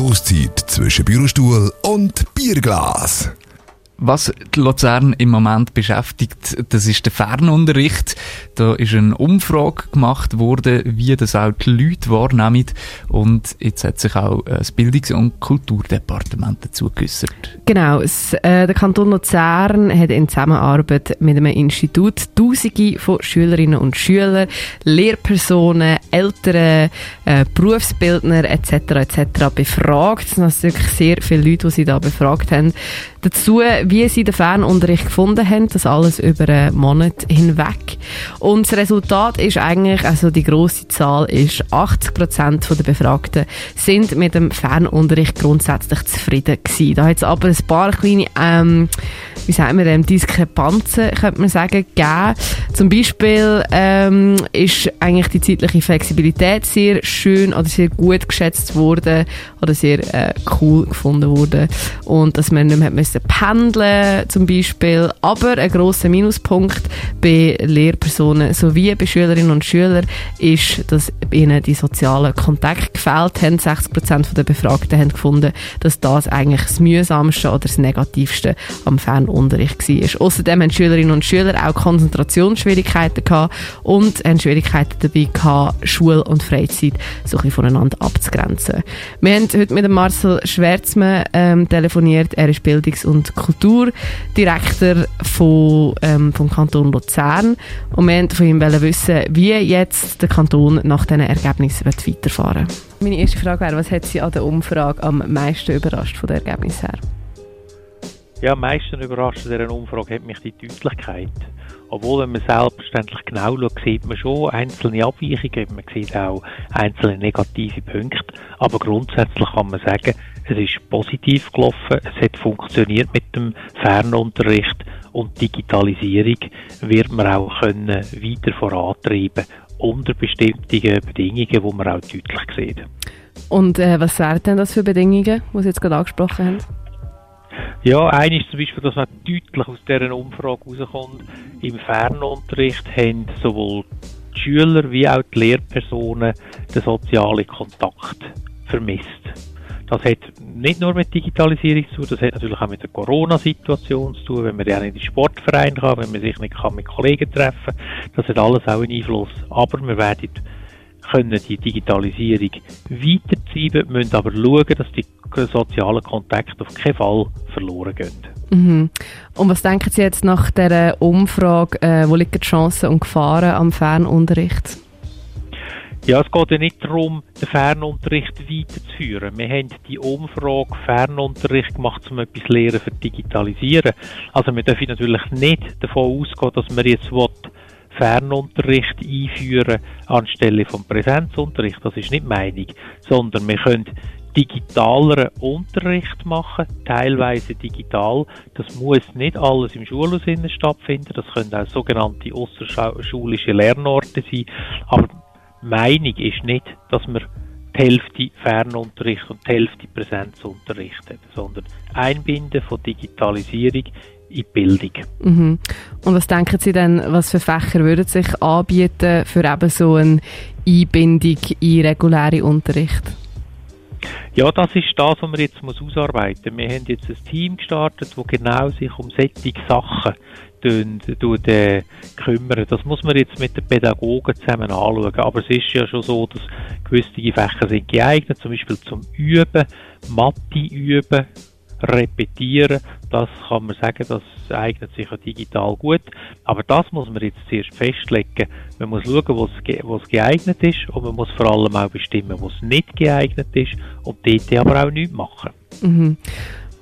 Stoßzeit zwischen Bürostuhl und Bierglas. Was Luzern im Moment beschäftigt, das ist der Fernunterricht. Da ist eine Umfrage gemacht worden, wie das auch die Leute wahrnehmen. Und jetzt hat sich auch das Bildungs- und Kulturdepartement dazu geäußert. Genau. Es, äh, der Kanton Luzern hat in Zusammenarbeit mit einem Institut Tausende von Schülerinnen und Schülern, Lehrpersonen, Eltern, äh, Berufsbildner etc. etc. befragt. Es sind wirklich sehr viele Leute, die sie da befragt haben. Dazu, wie sie den Fernunterricht gefunden haben, das alles über einen Monat hinweg. Und das Resultat ist eigentlich, also die grosse Zahl ist, 80 Prozent der Befragten sind mit dem Fernunterricht grundsätzlich zufrieden gewesen. Da hat es aber ein paar kleine, ähm, wie sagen wir dem, Diskrepanzen, könnte man sagen, gegeben. Zum Beispiel ähm, ist eigentlich die zeitliche Flexibilität sehr schön oder sehr gut geschätzt worden oder sehr äh, cool gefunden worden und dass man nicht mehr müssen pendeln zum Beispiel. Aber ein grosser Minuspunkt bei Lehrpersonen sowie bei Schülerinnen und Schülern ist, dass ihnen die sozialen Kontakte gefehlt haben. 60% der Befragten haben gefunden, dass das eigentlich das mühsamste oder das negativste am Fernunterricht war. Außerdem haben Schülerinnen und Schüler auch Konzentrationsschwierigkeiten gehabt und haben Schwierigkeiten dabei gehabt, Schule und Freizeit so ein voneinander abzugrenzen. Wir haben heute mit Marcel Schwärzmann ähm, telefoniert. Er ist Bildungs- und Kulturdirektor von, ähm, vom Kanton Luzern. Und wir wollten von ihm wissen, wie jetzt der Kanton nach diesen Ergebnissen weiterfahren will. Meine erste Frage wäre, was hat Sie an der Umfrage am meisten überrascht von den Ergebnissen her? Ja, am meisten überrascht an dieser Umfrage hat mich die Deutlichkeit. Obwohl, wenn man selbstverständlich genau schaut, sieht man schon einzelne Abweichungen, man sieht auch einzelne negative Punkte. Aber grundsätzlich kann man sagen, es ist positiv gelaufen, es hat funktioniert mit dem Fernunterricht und Digitalisierung wird man auch können weiter vorantreiben unter bestimmten Bedingungen, die man auch deutlich sieht. Und äh, was wären denn das für Bedingungen, die Sie jetzt gerade angesprochen haben? Ja, eine ist zum Beispiel, dass man deutlich aus dieser Umfrage herauskommt, im Fernunterricht haben sowohl die Schüler wie auch die Lehrpersonen den sozialen Kontakt vermisst. Das hat nicht nur mit Digitalisierung zu tun, das hat natürlich auch mit der Corona-Situation zu tun, wenn man ja nicht in den Sportverein kann, wenn man sich nicht kann mit Kollegen treffen kann. Das hat alles auch einen Einfluss. Aber wir werden können die Digitalisierung weiterziehen, müssen aber schauen, dass die sozialen Kontakte auf keinen Fall verloren gehen. Mhm. Und was denken Sie jetzt nach der Umfrage, äh, wo liegen die Chancen und Gefahren am Fernunterricht? Ja, es geht ja nicht darum, den Fernunterricht weiterzuführen. Wir haben die Umfrage Fernunterricht gemacht, um etwas Lehren für Digitalisieren. Also wir dürfen natürlich nicht davon ausgehen, dass wir jetzt Fernunterricht einführen anstelle vom Präsenzunterricht. Das ist nicht Meinung, sondern wir können digitaleren Unterricht machen, teilweise digital. Das muss nicht alles im Schulhaus stattfinden, das können auch sogenannte außerschulische Lernorte sein, aber Meinung ist nicht, dass man die Hälfte Fernunterricht und die Hälfte Präsenzunterricht sondern Einbinden von Digitalisierung in Bildung. Mhm. Und was denken Sie denn, was für Fächer würden sich anbieten für eben so eine Einbindung in reguläre Unterricht? Ja, das ist das, was wir jetzt muss ausarbeiten Wir haben jetzt ein Team gestartet, das genau sich um solche Sachen äh, kümmern. Das muss man jetzt mit den Pädagogen zusammen anschauen. Aber es ist ja schon so, dass gewisse Fächer sind geeignet, zum Beispiel zum Üben, Mathe üben, repetieren. Das kann man sagen, das eignet sich ja digital gut. Aber das muss man jetzt zuerst festlegen. Man muss schauen, was, geeignet ist und man muss vor allem auch bestimmen, was nicht geeignet ist und dort aber auch nichts machen. Mhm.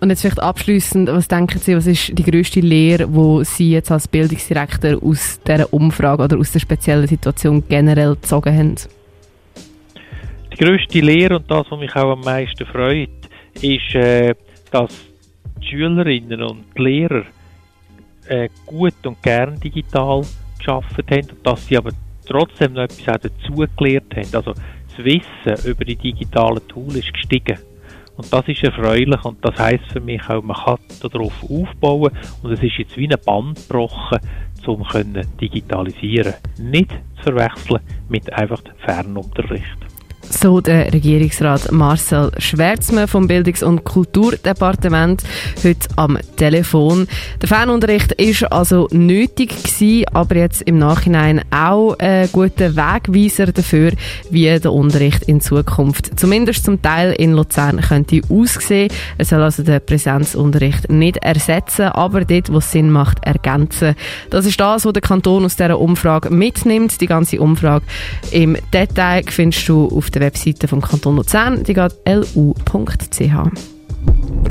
Und jetzt vielleicht abschließend, was denken Sie, was ist die größte Lehre, die Sie jetzt als Bildungsdirektor aus dieser Umfrage oder aus der speziellen Situation generell gezogen haben? Die größte Lehre und das, was mich auch am meisten freut, ist, äh, dass die Schülerinnen und die Lehrer äh, gut und gern digital geschafft haben und dass sie aber trotzdem noch etwas auch dazugelernt haben. Also das Wissen über die digitalen Tools ist gestiegen. Und das ist erfreulich und das heißt für mich auch, man kann darauf aufbauen und es ist jetzt wie ein Band gebrochen, um digitalisieren. Nicht zu verwechseln mit einfach Fernunterricht. So der Regierungsrat Marcel Schwärzmann vom Bildungs- und Kulturdepartement heute am Telefon. Der Fernunterricht ist also nötig gewesen, aber jetzt im Nachhinein auch ein guter Wegweiser dafür, wie der Unterricht in Zukunft zumindest zum Teil in Luzern könnte aussehen. Er soll also den Präsenzunterricht nicht ersetzen, aber dort, wo es Sinn macht, ergänzen. Das ist das, was der Kanton aus dieser Umfrage mitnimmt. Die ganze Umfrage im Detail findest du auf der Webseite vom Kanton Luzern, die geht lu.ch.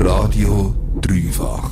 Radio Dreifach.